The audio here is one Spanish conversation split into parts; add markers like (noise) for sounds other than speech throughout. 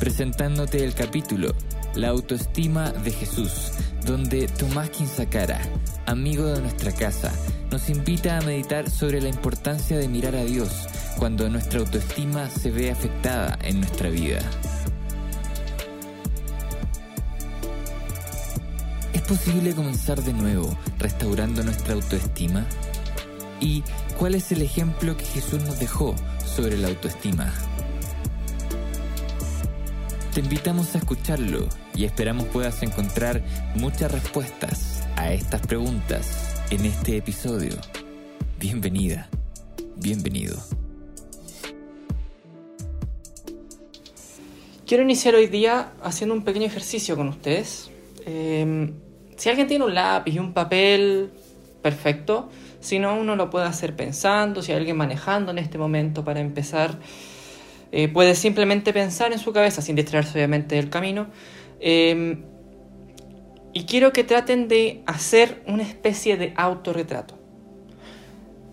presentándote el capítulo La autoestima de Jesús, donde Tomás Quinzacara, amigo de nuestra casa, nos invita a meditar sobre la importancia de mirar a Dios cuando nuestra autoestima se ve afectada en nuestra vida. ¿Es posible comenzar de nuevo restaurando nuestra autoestima? ¿Y cuál es el ejemplo que Jesús nos dejó sobre la autoestima? Te invitamos a escucharlo y esperamos puedas encontrar muchas respuestas a estas preguntas en este episodio. Bienvenida, bienvenido. Quiero iniciar hoy día haciendo un pequeño ejercicio con ustedes. Eh, si alguien tiene un lápiz y un papel, perfecto. Si no, uno lo puede hacer pensando, si hay alguien manejando en este momento para empezar, eh, puede simplemente pensar en su cabeza sin distraerse obviamente del camino. Eh, y quiero que traten de hacer una especie de autorretrato.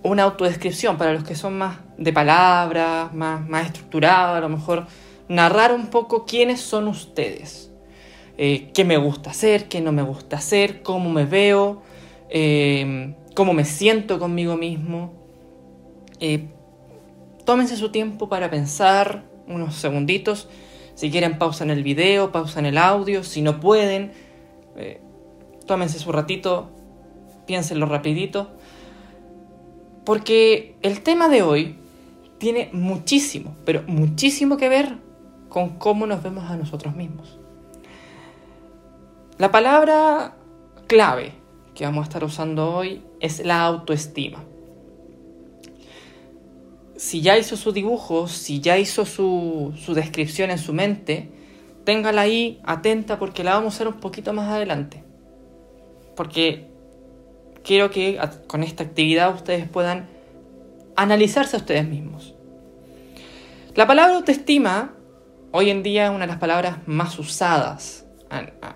Una autodescripción para los que son más de palabras, más, más estructurados, a lo mejor narrar un poco quiénes son ustedes. Eh, qué me gusta hacer, qué no me gusta hacer, cómo me veo, eh, cómo me siento conmigo mismo. Eh, tómense su tiempo para pensar unos segunditos. Si quieren, pausan el video, pausan el audio. Si no pueden, eh, tómense su ratito, piénsenlo rapidito. Porque el tema de hoy tiene muchísimo, pero muchísimo que ver con cómo nos vemos a nosotros mismos. La palabra clave que vamos a estar usando hoy es la autoestima. Si ya hizo su dibujo, si ya hizo su, su descripción en su mente, téngala ahí atenta porque la vamos a hacer un poquito más adelante. Porque quiero que con esta actividad ustedes puedan analizarse a ustedes mismos. La palabra autoestima hoy en día es una de las palabras más usadas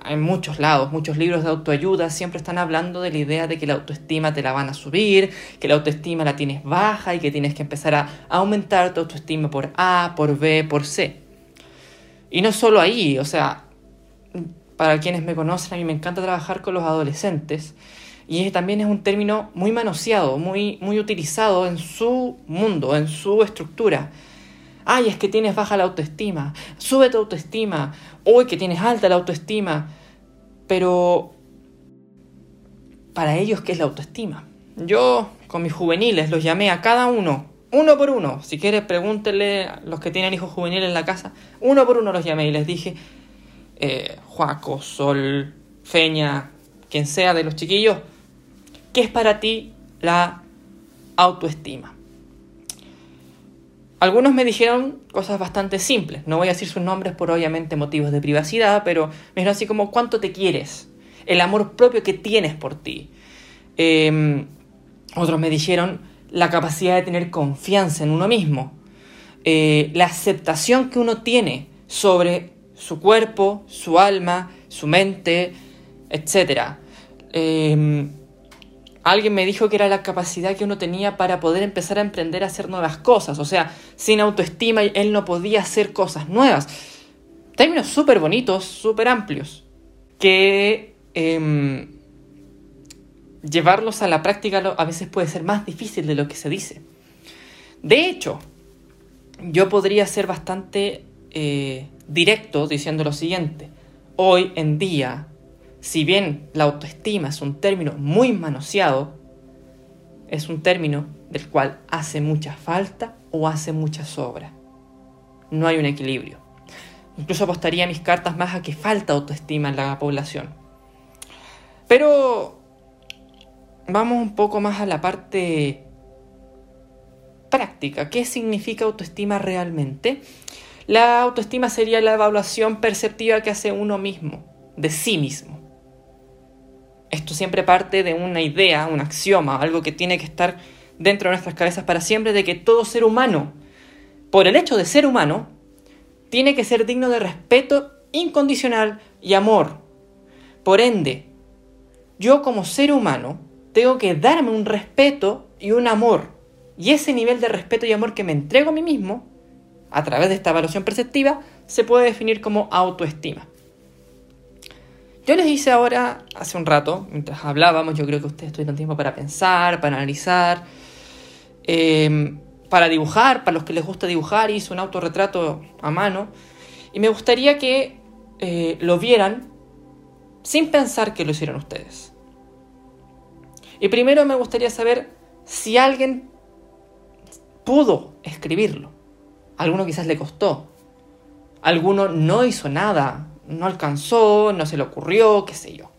en muchos lados, muchos libros de autoayuda siempre están hablando de la idea de que la autoestima te la van a subir, que la autoestima la tienes baja y que tienes que empezar a aumentar tu autoestima por A, por B, por C. Y no solo ahí, o sea, para quienes me conocen, a mí me encanta trabajar con los adolescentes y también es un término muy manoseado, muy, muy utilizado en su mundo, en su estructura. Ay, es que tienes baja la autoestima. Sube tu autoestima. Uy, que tienes alta la autoestima. Pero para ellos, ¿qué es la autoestima? Yo con mis juveniles los llamé a cada uno, uno por uno. Si quieres, pregúntenle a los que tienen hijos juveniles en la casa. Uno por uno los llamé y les dije, eh, Juaco, Sol, Feña, quien sea de los chiquillos, ¿qué es para ti la autoestima? Algunos me dijeron cosas bastante simples. No voy a decir sus nombres por obviamente motivos de privacidad, pero me dijeron así como cuánto te quieres, el amor propio que tienes por ti. Eh, otros me dijeron la capacidad de tener confianza en uno mismo, eh, la aceptación que uno tiene sobre su cuerpo, su alma, su mente, etc. Alguien me dijo que era la capacidad que uno tenía para poder empezar a emprender a hacer nuevas cosas. O sea, sin autoestima él no podía hacer cosas nuevas. Términos súper bonitos, súper amplios, que eh, llevarlos a la práctica a veces puede ser más difícil de lo que se dice. De hecho, yo podría ser bastante eh, directo diciendo lo siguiente. Hoy en día si bien la autoestima es un término muy manoseado, es un término del cual hace mucha falta o hace mucha sobra. No hay un equilibrio. Incluso apostaría mis cartas más a que falta autoestima en la población. Pero vamos un poco más a la parte práctica. ¿Qué significa autoestima realmente? La autoestima sería la evaluación perceptiva que hace uno mismo, de sí mismo. Esto siempre parte de una idea, un axioma, algo que tiene que estar dentro de nuestras cabezas para siempre, de que todo ser humano, por el hecho de ser humano, tiene que ser digno de respeto incondicional y amor. Por ende, yo como ser humano tengo que darme un respeto y un amor. Y ese nivel de respeto y amor que me entrego a mí mismo, a través de esta evaluación perceptiva, se puede definir como autoestima. Yo les hice ahora, hace un rato, mientras hablábamos, yo creo que ustedes tuvieron tiempo para pensar, para analizar, em, para dibujar, para los que les gusta dibujar, hice un autorretrato a mano. Y me gustaría que eh, lo vieran sin pensar que lo hicieron ustedes. Y primero me gustaría saber si alguien pudo escribirlo. alguno quizás le costó. Alguno no hizo nada, no alcanzó, no se le ocurrió, qué sé yo.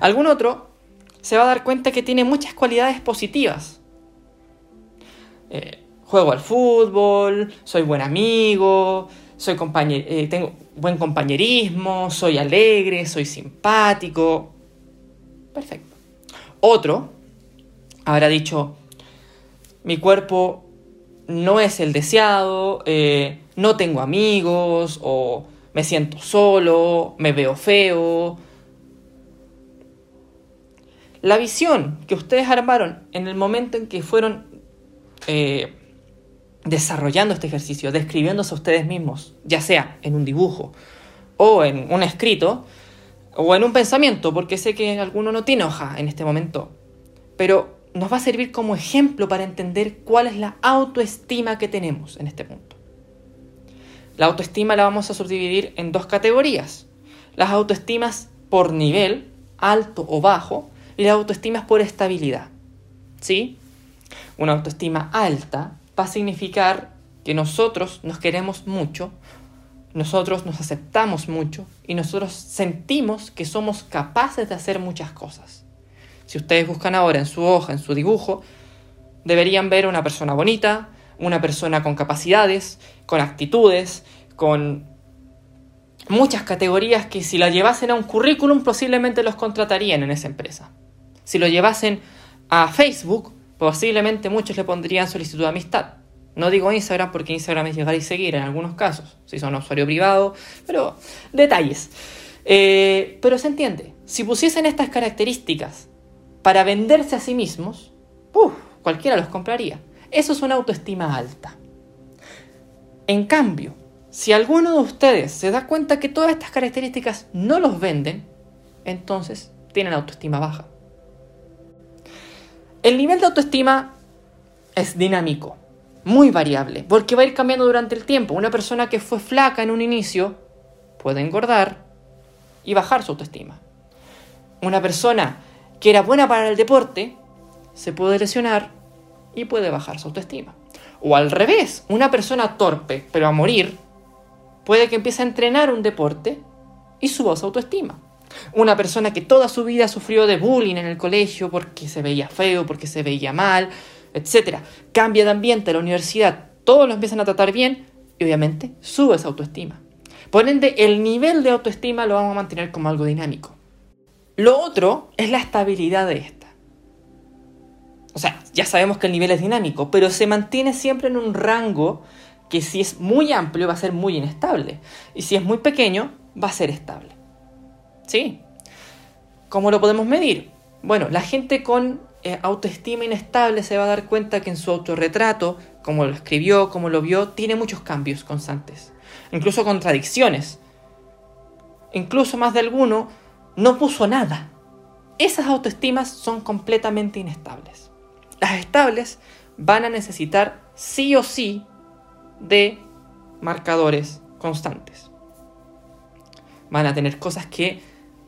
Algún otro se va a dar cuenta que tiene muchas cualidades positivas. Eh, juego al fútbol, soy buen amigo, soy eh, tengo buen compañerismo, soy alegre, soy simpático. Perfecto. Otro habrá dicho, mi cuerpo no es el deseado, eh, no tengo amigos, o me siento solo, me veo feo. La visión que ustedes armaron en el momento en que fueron eh, desarrollando este ejercicio, describiéndose a ustedes mismos, ya sea en un dibujo o en un escrito, o en un pensamiento, porque sé que alguno no tiene hoja en este momento, pero nos va a servir como ejemplo para entender cuál es la autoestima que tenemos en este punto. La autoestima la vamos a subdividir en dos categorías. Las autoestimas por nivel, alto o bajo, y las autoestimas por estabilidad. ¿Sí? Una autoestima alta va a significar que nosotros nos queremos mucho, nosotros nos aceptamos mucho y nosotros sentimos que somos capaces de hacer muchas cosas. Si ustedes buscan ahora en su hoja, en su dibujo, deberían ver una persona bonita, una persona con capacidades, con actitudes, con muchas categorías que si la llevasen a un currículum posiblemente los contratarían en esa empresa. Si lo llevasen a Facebook, posiblemente muchos le pondrían solicitud de amistad. No digo Instagram porque Instagram es llegar y seguir en algunos casos, si son usuario privado, pero detalles. Eh, pero se entiende, si pusiesen estas características para venderse a sí mismos, cualquiera los compraría. Eso es una autoestima alta. En cambio, si alguno de ustedes se da cuenta que todas estas características no los venden, entonces tienen autoestima baja. El nivel de autoestima es dinámico, muy variable, porque va a ir cambiando durante el tiempo. Una persona que fue flaca en un inicio puede engordar y bajar su autoestima. Una persona que era buena para el deporte se puede lesionar y puede bajar su autoestima. O al revés, una persona torpe, pero a morir, puede que empiece a entrenar un deporte y suba su autoestima. Una persona que toda su vida sufrió de bullying en el colegio porque se veía feo, porque se veía mal, etc. Cambia de ambiente a la universidad, todos lo empiezan a tratar bien y obviamente sube esa autoestima. Por ende, el nivel de autoestima lo vamos a mantener como algo dinámico. Lo otro es la estabilidad de esta. O sea, ya sabemos que el nivel es dinámico, pero se mantiene siempre en un rango que si es muy amplio va a ser muy inestable y si es muy pequeño va a ser estable. ¿Sí? ¿Cómo lo podemos medir? Bueno, la gente con eh, autoestima inestable se va a dar cuenta que en su autorretrato, como lo escribió, como lo vio, tiene muchos cambios constantes, incluso contradicciones. Incluso más de alguno no puso nada. Esas autoestimas son completamente inestables. Las estables van a necesitar sí o sí de marcadores constantes. Van a tener cosas que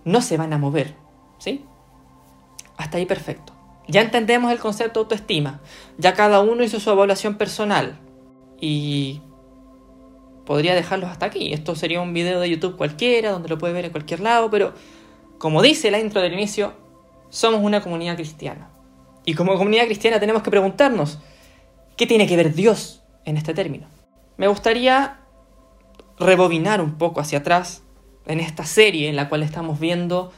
no se van a mover, ¿sí? Hasta ahí perfecto. Ya entendemos el concepto de autoestima. Ya cada uno hizo su evaluación personal. Y podría dejarlos hasta aquí. Esto sería un video de YouTube cualquiera, donde lo puede ver en cualquier lado, pero como dice la intro del inicio, somos una comunidad cristiana. Y como comunidad cristiana tenemos que preguntarnos, ¿qué tiene que ver Dios en este término? Me gustaría rebobinar un poco hacia atrás en esta serie en la cual estamos viendo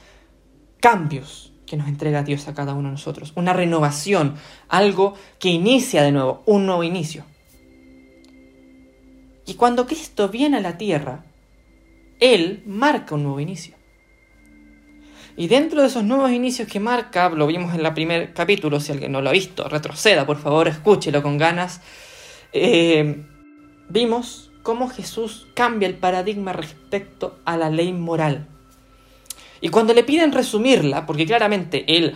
cambios que nos entrega Dios a cada uno de nosotros, una renovación, algo que inicia de nuevo, un nuevo inicio. Y cuando Cristo viene a la tierra, Él marca un nuevo inicio. Y dentro de esos nuevos inicios que marca, lo vimos en el primer capítulo, si alguien no lo ha visto, retroceda, por favor, escúchelo con ganas, eh, vimos cómo Jesús cambia el paradigma respecto a la ley moral. Y cuando le piden resumirla, porque claramente él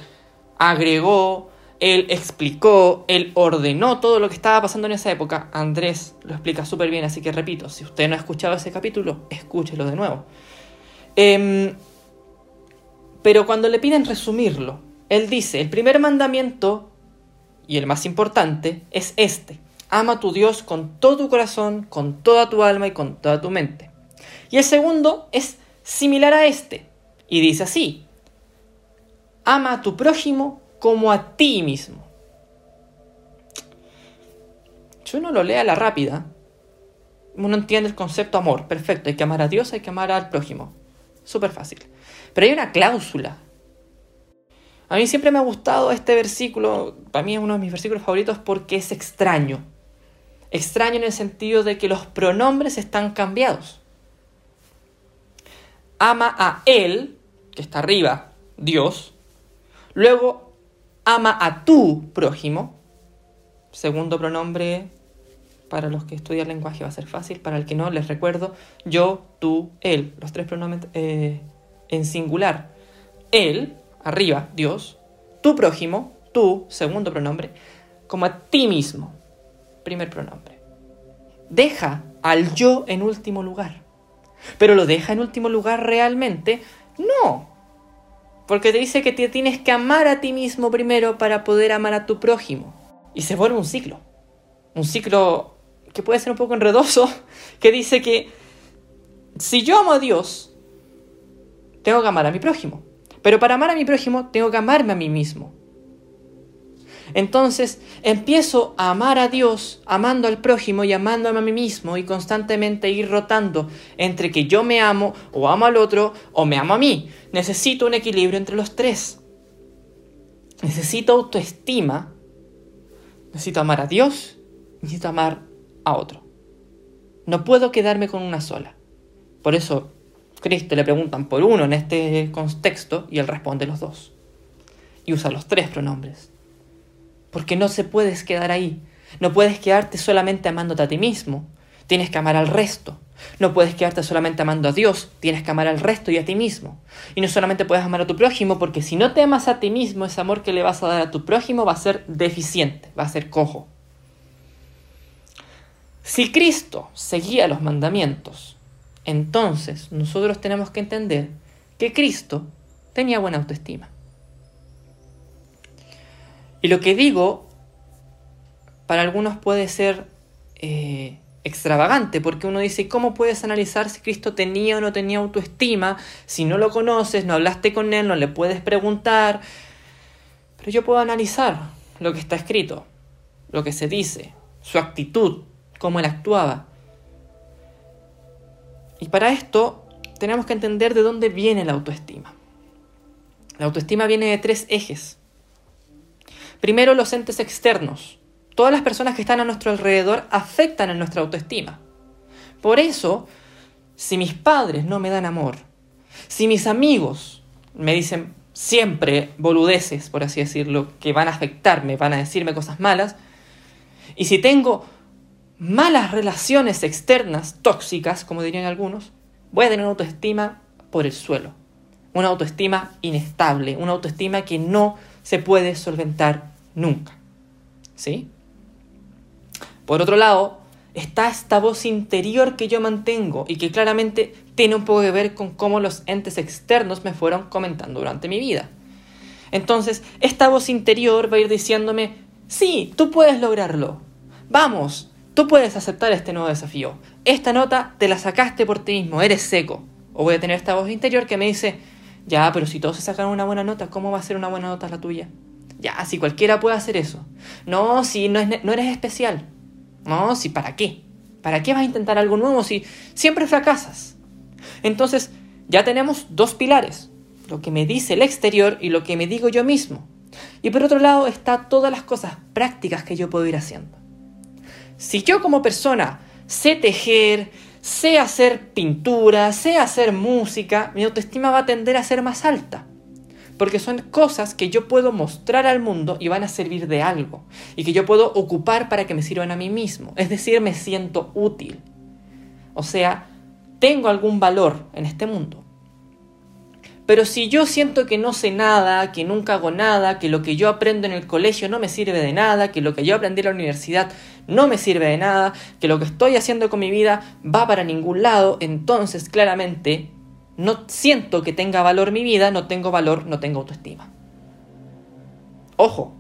agregó, él explicó, él ordenó todo lo que estaba pasando en esa época, Andrés lo explica súper bien, así que repito, si usted no ha escuchado ese capítulo, escúchelo de nuevo. Em, pero cuando le piden resumirlo, él dice, el primer mandamiento, y el más importante, es este. Ama a tu Dios con todo tu corazón, con toda tu alma y con toda tu mente. Y el segundo es similar a este. Y dice así, ama a tu prójimo como a ti mismo. Si uno lo lee a la rápida, uno entiende el concepto amor, perfecto, hay que amar a Dios, hay que amar al prójimo. Súper fácil. Pero hay una cláusula. A mí siempre me ha gustado este versículo, para mí es uno de mis versículos favoritos porque es extraño. Extraño en el sentido de que los pronombres están cambiados. Ama a Él que está arriba, Dios. Luego, ama a tu prójimo. Segundo pronombre, para los que estudian lenguaje va a ser fácil. Para el que no, les recuerdo, yo, tú, él. Los tres pronombres eh, en singular. Él, arriba, Dios. Tu prójimo, tú, segundo pronombre. Como a ti mismo, primer pronombre. Deja al yo en último lugar. Pero lo deja en último lugar realmente no. Porque te dice que te tienes que amar a ti mismo primero para poder amar a tu prójimo. Y se vuelve un ciclo. Un ciclo que puede ser un poco enredoso, (laughs) que dice que si yo amo a Dios, tengo que amar a mi prójimo. Pero para amar a mi prójimo, tengo que amarme a mí mismo. Entonces empiezo a amar a Dios, amando al prójimo y amándome a mí mismo y constantemente ir rotando entre que yo me amo o amo al otro o me amo a mí. Necesito un equilibrio entre los tres. Necesito autoestima, necesito amar a Dios, necesito amar a otro. No puedo quedarme con una sola. Por eso Cristo le preguntan por uno en este contexto y él responde los dos. Y usa los tres pronombres. Porque no se puedes quedar ahí. No puedes quedarte solamente amándote a ti mismo. Tienes que amar al resto. No puedes quedarte solamente amando a Dios, tienes que amar al resto y a ti mismo. Y no solamente puedes amar a tu prójimo, porque si no te amas a ti mismo, ese amor que le vas a dar a tu prójimo va a ser deficiente, va a ser cojo. Si Cristo seguía los mandamientos, entonces nosotros tenemos que entender que Cristo tenía buena autoestima. Y lo que digo, para algunos puede ser eh, extravagante, porque uno dice, ¿cómo puedes analizar si Cristo tenía o no tenía autoestima? Si no lo conoces, no hablaste con Él, no le puedes preguntar. Pero yo puedo analizar lo que está escrito, lo que se dice, su actitud, cómo Él actuaba. Y para esto tenemos que entender de dónde viene la autoestima. La autoestima viene de tres ejes. Primero, los entes externos. Todas las personas que están a nuestro alrededor afectan en nuestra autoestima. Por eso, si mis padres no me dan amor, si mis amigos me dicen siempre boludeces, por así decirlo, que van a afectarme, van a decirme cosas malas, y si tengo malas relaciones externas tóxicas, como dirían algunos, voy a tener una autoestima por el suelo. Una autoestima inestable, una autoestima que no se puede solventar nunca. ¿Sí? Por otro lado, está esta voz interior que yo mantengo y que claramente tiene un poco que ver con cómo los entes externos me fueron comentando durante mi vida. Entonces, esta voz interior va a ir diciéndome, sí, tú puedes lograrlo. Vamos, tú puedes aceptar este nuevo desafío. Esta nota te la sacaste por ti mismo, eres seco. O voy a tener esta voz interior que me dice, ya, pero si todos se sacan una buena nota, ¿cómo va a ser una buena nota la tuya? Ya, si cualquiera puede hacer eso. No, si no, no eres especial. No, si para qué. ¿Para qué vas a intentar algo nuevo si siempre fracasas? Entonces, ya tenemos dos pilares, lo que me dice el exterior y lo que me digo yo mismo. Y por otro lado está todas las cosas prácticas que yo puedo ir haciendo. Si yo como persona sé tejer, sé hacer pintura, sé hacer música, mi autoestima va a tender a ser más alta. Porque son cosas que yo puedo mostrar al mundo y van a servir de algo. Y que yo puedo ocupar para que me sirvan a mí mismo. Es decir, me siento útil. O sea, tengo algún valor en este mundo. Pero si yo siento que no sé nada, que nunca hago nada, que lo que yo aprendo en el colegio no me sirve de nada, que lo que yo aprendí en la universidad no me sirve de nada, que lo que estoy haciendo con mi vida va para ningún lado, entonces claramente no siento que tenga valor mi vida, no tengo valor, no tengo autoestima. Ojo,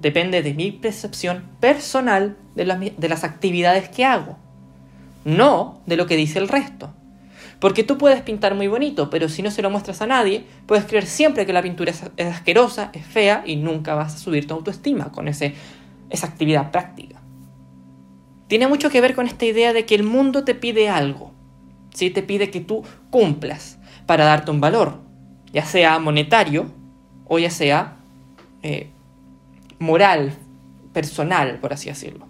depende de mi percepción personal de las, de las actividades que hago, no de lo que dice el resto. Porque tú puedes pintar muy bonito, pero si no se lo muestras a nadie, puedes creer siempre que la pintura es, asquerosa, es fea y nunca vas a subir tu autoestima con ese, esa actividad práctica. Tiene mucho que ver con esta idea de que el mundo te pide algo, ¿sí? te pide que tú cumplas para darte un valor, ya sea monetario o ya sea eh, moral, personal, por así decirlo.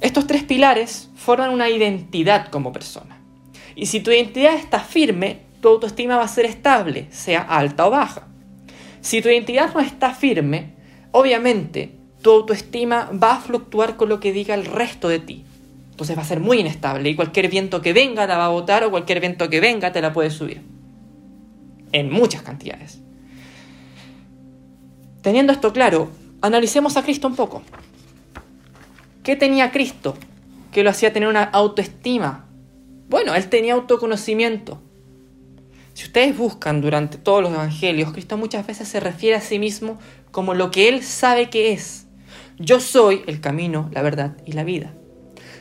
Estos tres pilares forman una identidad como persona. Y si tu identidad está firme, tu autoestima va a ser estable, sea alta o baja. Si tu identidad no está firme, obviamente tu autoestima va a fluctuar con lo que diga el resto de ti. Entonces va a ser muy inestable y cualquier viento que venga la va a botar o cualquier viento que venga te la puede subir. En muchas cantidades. Teniendo esto claro, analicemos a Cristo un poco. ¿Qué tenía Cristo que lo hacía tener una autoestima bueno, él tenía autoconocimiento. Si ustedes buscan durante todos los evangelios, Cristo muchas veces se refiere a sí mismo como lo que él sabe que es. Yo soy el camino, la verdad y la vida.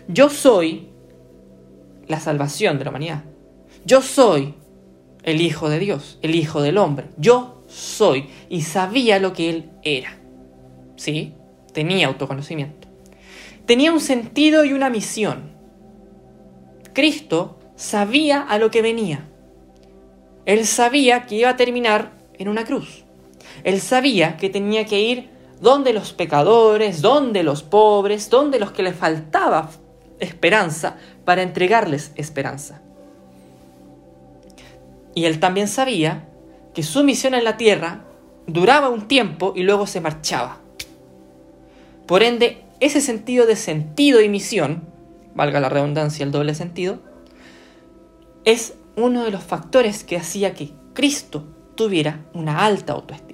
Yo soy la salvación de la humanidad. Yo soy el Hijo de Dios, el Hijo del hombre. Yo soy y sabía lo que él era. ¿Sí? Tenía autoconocimiento. Tenía un sentido y una misión. Cristo sabía a lo que venía. Él sabía que iba a terminar en una cruz. Él sabía que tenía que ir donde los pecadores, donde los pobres, donde los que le faltaba esperanza para entregarles esperanza. Y él también sabía que su misión en la tierra duraba un tiempo y luego se marchaba. Por ende, ese sentido de sentido y misión valga la redundancia, el doble sentido, es uno de los factores que hacía que Cristo tuviera una alta autoestima,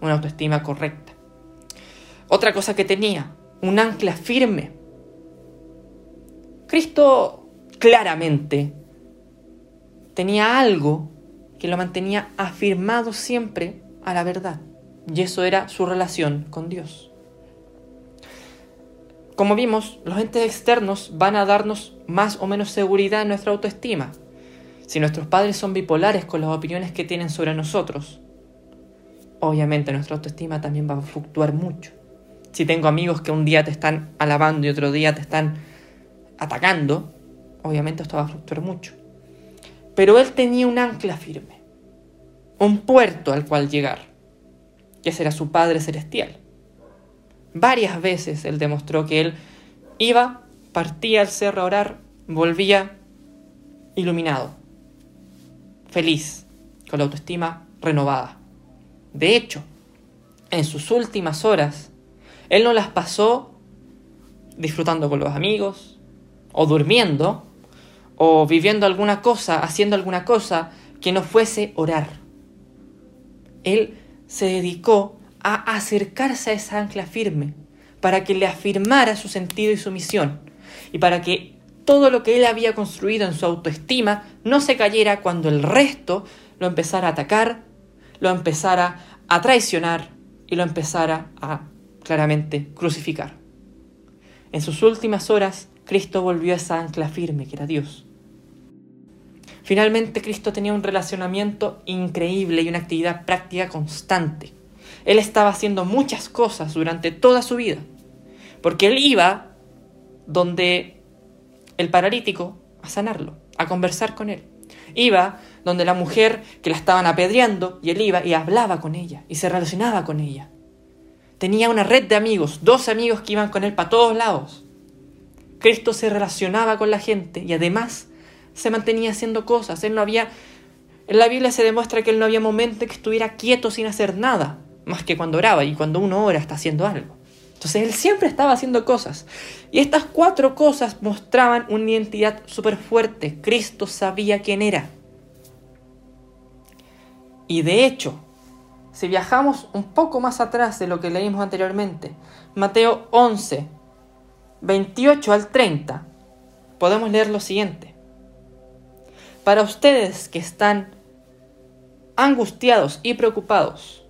una autoestima correcta. Otra cosa que tenía, un ancla firme. Cristo claramente tenía algo que lo mantenía afirmado siempre a la verdad, y eso era su relación con Dios. Como vimos, los entes externos van a darnos más o menos seguridad en nuestra autoestima. Si nuestros padres son bipolares con las opiniones que tienen sobre nosotros, obviamente nuestra autoestima también va a fluctuar mucho. Si tengo amigos que un día te están alabando y otro día te están atacando, obviamente esto va a fluctuar mucho. Pero él tenía un ancla firme, un puerto al cual llegar, que será su Padre Celestial. Varias veces él demostró que él iba, partía al cerro a orar, volvía iluminado, feliz, con la autoestima renovada. De hecho, en sus últimas horas, él no las pasó disfrutando con los amigos, o durmiendo, o viviendo alguna cosa, haciendo alguna cosa que no fuese orar. Él se dedicó a acercarse a esa ancla firme, para que le afirmara su sentido y su misión, y para que todo lo que él había construido en su autoestima no se cayera cuando el resto lo empezara a atacar, lo empezara a traicionar y lo empezara a claramente crucificar. En sus últimas horas, Cristo volvió a esa ancla firme que era Dios. Finalmente, Cristo tenía un relacionamiento increíble y una actividad práctica constante él estaba haciendo muchas cosas durante toda su vida. Porque él iba donde el paralítico a sanarlo, a conversar con él. Iba donde la mujer que la estaban apedreando y él iba y hablaba con ella y se relacionaba con ella. Tenía una red de amigos, dos amigos que iban con él para todos lados. Cristo se relacionaba con la gente y además se mantenía haciendo cosas. Él no había en la Biblia se demuestra que él no había momento en que estuviera quieto sin hacer nada, más que cuando oraba y cuando uno ora está haciendo algo. Entonces él siempre estaba haciendo cosas. Y estas cuatro cosas mostraban una identidad súper fuerte. Cristo sabía quién era. Y de hecho, si viajamos un poco más atrás de lo que leímos anteriormente, Mateo 11, 28 al 30, podemos leer lo siguiente. Para ustedes que están angustiados y preocupados,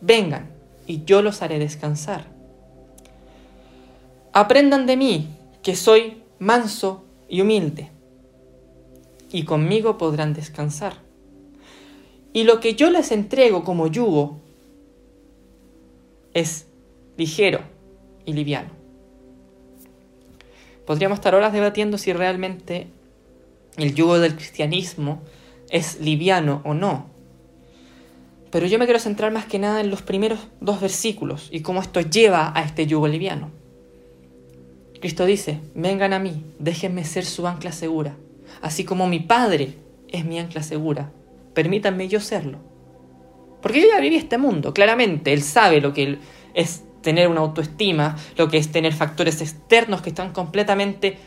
vengan y yo los haré descansar. Aprendan de mí, que soy manso y humilde, y conmigo podrán descansar. Y lo que yo les entrego como yugo es ligero y liviano. Podríamos estar horas debatiendo si realmente el yugo del cristianismo es liviano o no. Pero yo me quiero centrar más que nada en los primeros dos versículos y cómo esto lleva a este yugo liviano. Cristo dice, vengan a mí, déjenme ser su ancla segura, así como mi Padre es mi ancla segura, permítanme yo serlo. Porque yo ya viví este mundo, claramente, Él sabe lo que es tener una autoestima, lo que es tener factores externos que están completamente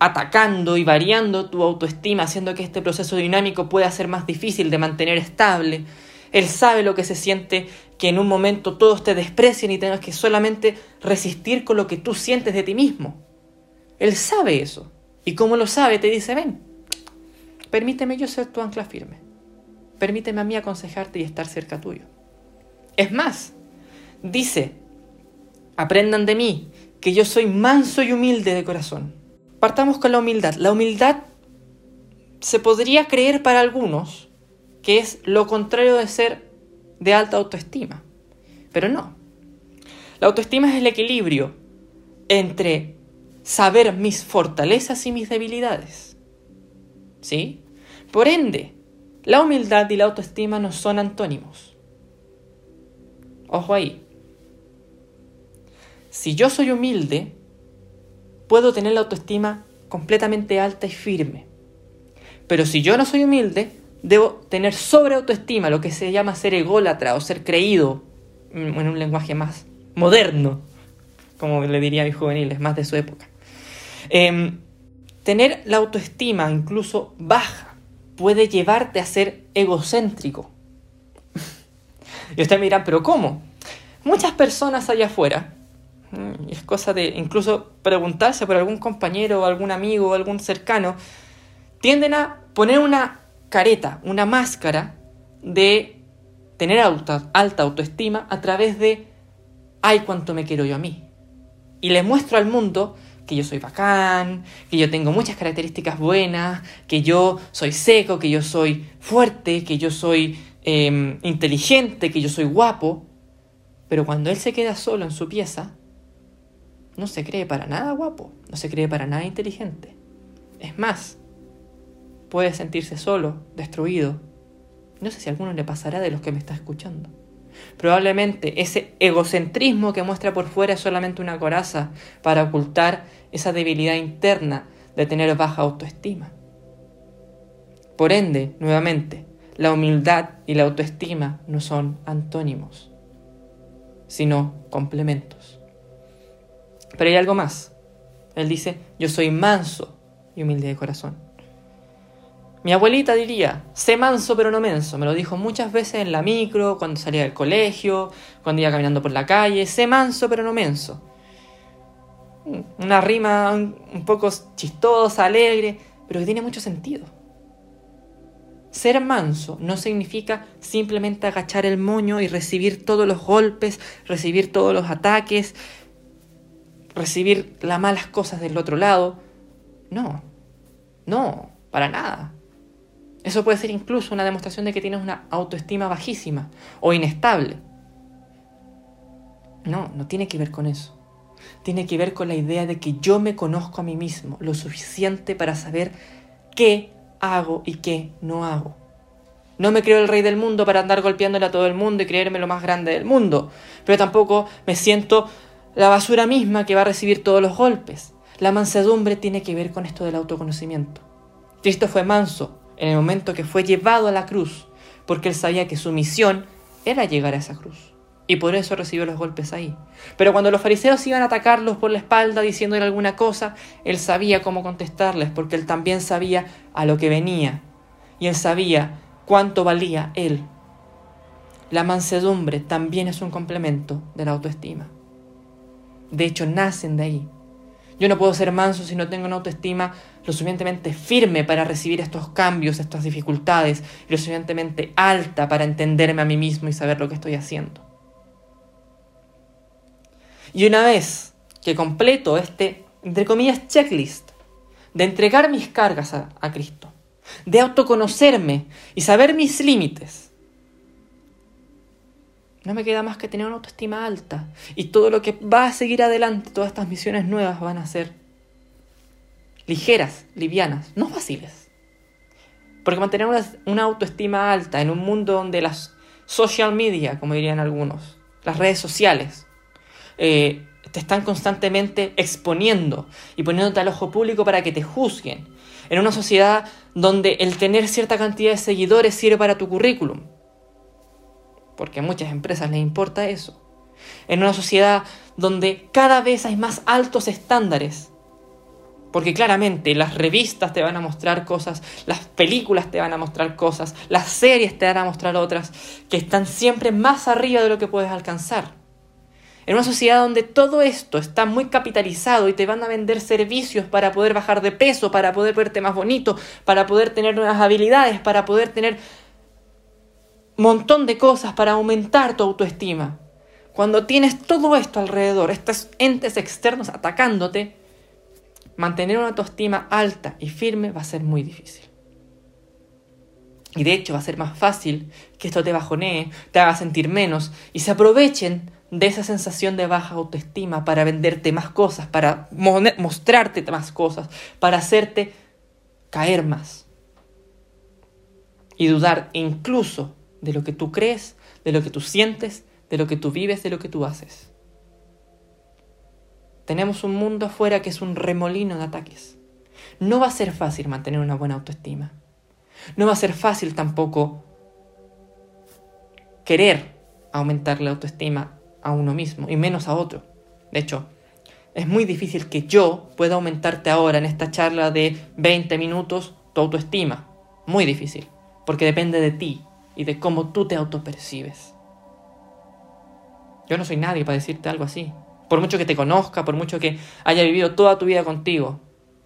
atacando y variando tu autoestima, haciendo que este proceso dinámico pueda ser más difícil de mantener estable. Él sabe lo que se siente que en un momento todos te desprecien y tengas que solamente resistir con lo que tú sientes de ti mismo. Él sabe eso. Y como lo sabe, te dice, ven, permíteme yo ser tu ancla firme. Permíteme a mí aconsejarte y estar cerca tuyo. Es más, dice, aprendan de mí, que yo soy manso y humilde de corazón. Partamos con la humildad. La humildad se podría creer para algunos que es lo contrario de ser de alta autoestima. Pero no. La autoestima es el equilibrio entre saber mis fortalezas y mis debilidades. ¿Sí? Por ende, la humildad y la autoestima no son antónimos. Ojo ahí. Si yo soy humilde, puedo tener la autoestima completamente alta y firme. Pero si yo no soy humilde, debo tener sobre autoestima, lo que se llama ser ególatra o ser creído, en un lenguaje más moderno, como le diría a mis juveniles, más de su época. Em, tener la autoestima incluso baja puede llevarte a ser egocéntrico. (laughs) y ustedes me ¿pero cómo? Muchas personas allá afuera, mm, es cosa de incluso preguntarse por algún compañero algún amigo algún cercano, tienden a poner una careta, una máscara de tener alta, alta autoestima a través de, ay, cuánto me quiero yo a mí. Y le muestro al mundo que yo soy bacán, que yo tengo muchas características buenas, que yo soy seco, que yo soy fuerte, que yo soy em, inteligente, que yo soy guapo. Pero cuando él se queda solo en su pieza, no se cree para nada guapo, no se cree para nada inteligente. Es más, puede sentirse solo, destruido. No sé si alguno le pasará de los que me está escuchando. Probablemente ese egocentrismo que muestra por fuera es solamente una coraza para ocultar esa debilidad interna de tener baja autoestima. Por ende, nuevamente, la humildad y la autoestima no son antónimos, sino complementos. Pero hay algo más. Él dice, yo soy manso y humilde de corazón. Mi abuelita diría, sé manso pero no menso. Me lo dijo muchas veces en la micro, cuando salía del colegio, cuando iba caminando por la calle. Sé manso pero no menso. Una rima un poco chistosa, alegre, pero que tiene mucho sentido. Ser manso no significa simplemente agachar el moño y recibir todos los golpes, recibir todos los ataques, recibir las malas cosas del otro lado. No, no, para nada. Eso puede ser incluso una demostración de que tienes una autoestima bajísima o inestable. No, no tiene que ver con eso. tiene que ver con la idea de que yo me conozco a mí mismo lo suficiente para saber qué hago y qué no hago. No me creo el rey del mundo para andar golpeándole a todo el mundo y creerme lo más grande del mundo, pero tampoco me siento la basura misma que va a recibir todos los golpes. La mansedumbre tiene que ver con esto del autoconocimiento. Cristo fue manso en el momento que fue llevado a la cruz, porque él sabía que su misión era llegar a esa cruz. Y por eso recibió los golpes ahí. Pero cuando los fariseos iban a atacarlos por la espalda diciéndole alguna cosa, él sabía cómo contestarles, porque él también sabía a lo que venía. Y él sabía cuánto valía él. La mansedumbre también es un complemento de la autoestima. De hecho, nacen de ahí. Yo no puedo ser manso si no tengo una autoestima lo suficientemente firme para recibir estos cambios, estas dificultades, y lo suficientemente alta para entenderme a mí mismo y saber lo que estoy haciendo. Y una vez que completo este, entre comillas, checklist de entregar mis cargas a, a Cristo, de autoconocerme y saber mis límites, no me queda más que tener una autoestima alta. Y todo lo que va a seguir adelante, todas estas misiones nuevas van a ser ligeras, livianas, no fáciles. Porque mantener una, autoestima alta en un mundo donde las social media, como dirían algunos, las redes sociales, eh, te están constantemente exponiendo y poniéndote al ojo público para que te juzguen. En una sociedad donde el tener cierta cantidad de seguidores sirve para tu currículum porque a muchas empresas les importa eso. En una sociedad donde cada vez hay más altos estándares. Porque claramente las revistas te van a mostrar cosas, las películas te van a mostrar cosas, las series te van a mostrar otras que están siempre más arriba de lo que puedes alcanzar. En una sociedad donde todo esto está muy capitalizado y te van a vender servicios para poder bajar de peso, para poder verte más bonito, para poder tener nuevas habilidades, para poder tener montón de cosas para aumentar tu autoestima. Cuando tienes todo esto alrededor, estos entes externos atacándote, mantener una autoestima alta y firme va a ser muy difícil. Y de hecho va a ser más fácil que esto te bajonee, te haga sentir menos y se aprovechen de esa sensación de baja autoestima para venderte más cosas, para mostrarte más cosas, para hacerte caer más. Y dudar incluso de lo que tú crees, de lo que tú sientes, de lo que tú vives, de lo que tú haces. Tenemos un mundo afuera que es un remolino de ataques. No va a ser fácil mantener una buena autoestima. No va a ser fácil tampoco querer aumentar la autoestima a uno mismo y menos a otro. De hecho, es muy difícil que yo pueda aumentarte ahora en esta charla de 20 minutos tu autoestima. Muy difícil, porque depende de ti, y de cómo tú te autopercibes. Yo no soy nadie para decirte algo así. Por mucho que te conozca, por mucho que haya vivido toda tu vida contigo,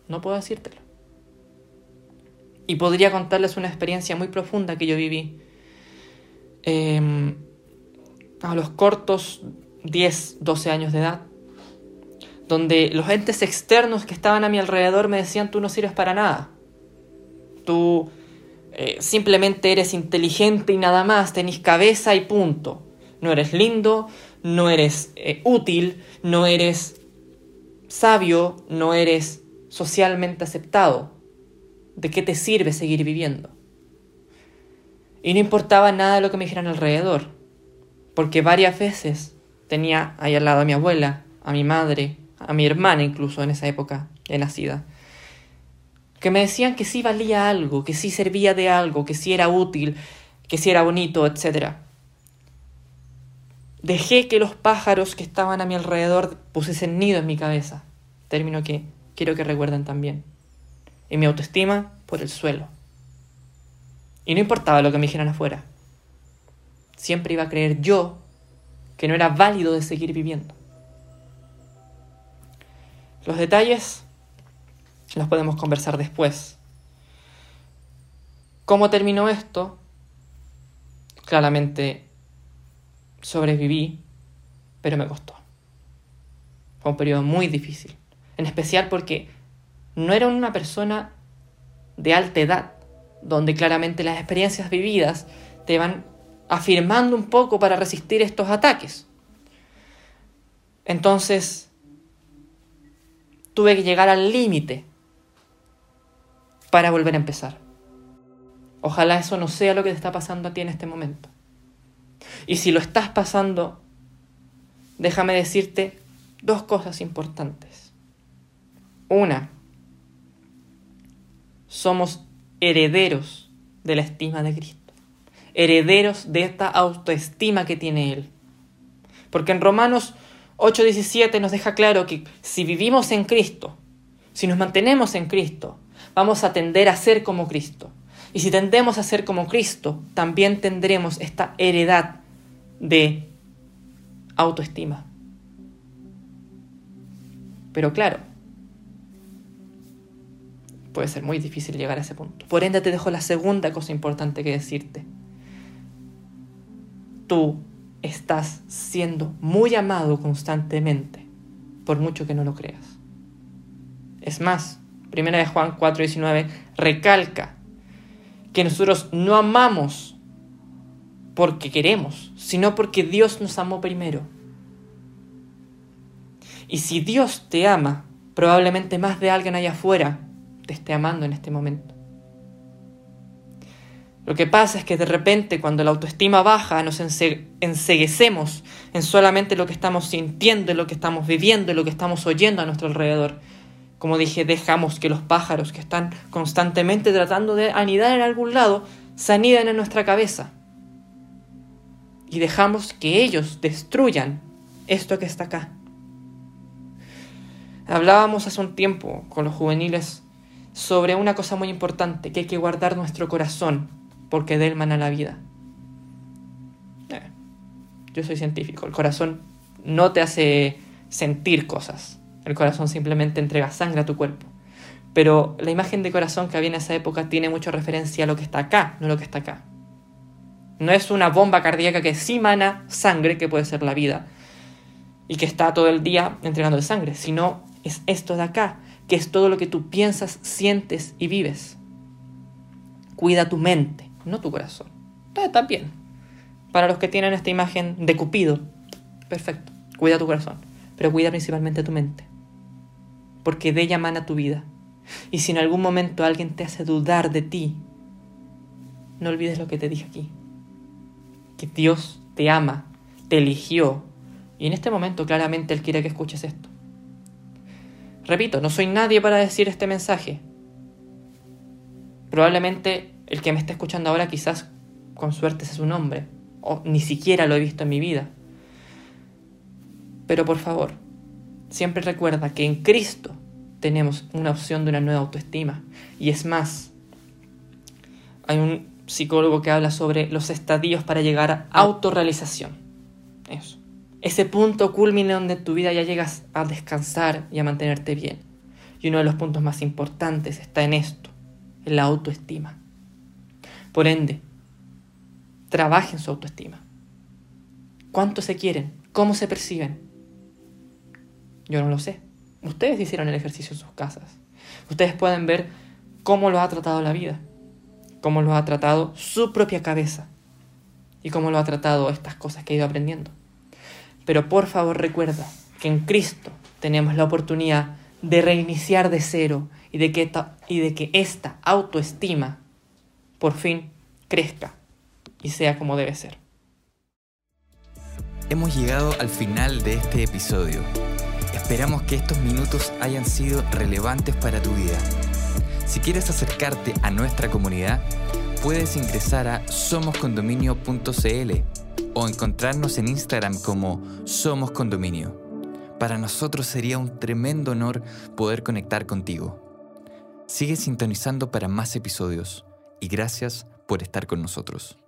no puedo decírtelo. Y podría contarles una experiencia muy profunda que yo viví em, a los cortos 10, 12 años de edad, donde los entes externos que estaban a mi alrededor me decían, tú no sirves para nada. Tú eh, simplemente eres inteligente y nada más, tenés cabeza y punto. No eres lindo, no eres eh, útil, no eres sabio, no eres socialmente aceptado. ¿De qué te sirve seguir viviendo? Y no importaba nada de lo que me dijeran alrededor, porque varias veces tenía ahí al lado a mi abuela, a mi madre, a mi hermana incluso en esa época de nacida, que me decían que sí valía algo, que sí servía de algo, que sí era útil, que sí era bonito, etc. Dejé que los pájaros que estaban a mi alrededor pusiesen nido en mi cabeza, término que quiero que recuerden también. Y mi autoestima por el suelo. Y no importaba lo que me dijeran afuera. Siempre iba a creer yo que no era válido de seguir viviendo. Los detalles los podemos conversar después. ¿Cómo terminó esto? Claramente sobreviví, pero me costó. Fue un periodo muy difícil, en especial porque no era una persona de alta edad, donde claramente las experiencias vividas te van afirmando un poco para resistir estos ataques. Entonces, tuve que llegar al límite para volver a empezar. Ojalá eso no sea lo que te está pasando a ti en este momento. Y si lo estás pasando, déjame decirte dos cosas importantes. Una, somos herederos de la estima de Cristo, herederos de esta autoestima que tiene Él. Porque en Romanos 8:17 nos deja claro que si vivimos en Cristo, si nos mantenemos en Cristo, vamos a tender a ser como Cristo. Y si tendemos a ser como Cristo, también tendremos esta heredad de autoestima. Pero claro, puede ser muy difícil llegar a ese punto. Por ende te dejo la segunda cosa importante que decirte. Tú estás siendo muy amado constantemente, por mucho que no lo creas. Es más, Primera de Juan 4:19 recalca que nosotros no amamos porque queremos, sino porque Dios nos amó primero. Y si Dios te ama, probablemente más de alguien allá afuera te esté amando en este momento. Lo que pasa es que de repente cuando la autoestima baja nos enseguecemos en solamente lo que estamos sintiendo, en lo que estamos viviendo, en lo que estamos oyendo a nuestro alrededor. Como dije, dejamos que los pájaros que están constantemente tratando de anidar en algún lado se aniden en nuestra cabeza. Y dejamos que ellos destruyan esto que está acá. Hablábamos hace un tiempo con los juveniles sobre una cosa muy importante, que hay que guardar nuestro corazón porque de él mana la vida. Eh, yo soy científico, el corazón no te hace sentir cosas, el corazón simplemente entrega sangre a tu cuerpo. Pero la imagen de corazón que había en esa época tiene mucha referencia a lo que está acá, no lo que está acá. No es una bomba cardíaca que sí mana sangre, que puede ser la vida, y que está todo el día entregando sangre, sino es esto de acá, que es todo lo que tú piensas, sientes y vives. Cuida tu mente no tu corazón. Está bien. Para los que tienen esta imagen de Cupido, perfecto, cuida tu corazón, pero cuida principalmente tu mente, porque de ella mana tu vida. Y si en algún momento alguien te hace dudar de ti, no olvides lo que te dije aquí, que Dios te ama, te eligió, y en este momento claramente Él quiere que escuches esto. Repito, no soy nadie para decir este mensaje. Probablemente el que me está escuchando ahora quizás con suerte es su nombre, o ni siquiera lo he visto en mi vida. Pero por favor, siempre recuerda que en Cristo tenemos una opción de una nueva autoestima. Y es más, hay un psicólogo que habla sobre los estadios para llegar a autorrealización. Eso. Ese punto culmine donde tu vida ya llegas a descansar y a mantenerte bien. Y uno de los puntos más importantes está en esto, en la autoestima. Por ende, trabajen su autoestima. ¿Cuánto se quieren? ¿Cómo se perciben? Yo no lo sé. Ustedes hicieron el ejercicio en sus casas. Ustedes pueden ver cómo lo ha tratado la vida, cómo lo ha tratado su propia cabeza y cómo lo ha tratado estas cosas que he ido aprendiendo. Pero por favor recuerda que en Cristo tenemos la oportunidad de reiniciar de cero y de que y de que esta autoestima por fin crezca y sea como debe ser. Hemos llegado al final de este episodio. Esperamos que estos minutos hayan sido relevantes para tu vida. Si quieres acercarte a nuestra comunidad, puedes ingresar a somoscondominio.cl o encontrarnos en Instagram como Somos Condominio. Para nosotros sería un tremendo honor poder conectar contigo. Sigue sintonizando para más episodios y gracias por estar con nosotros.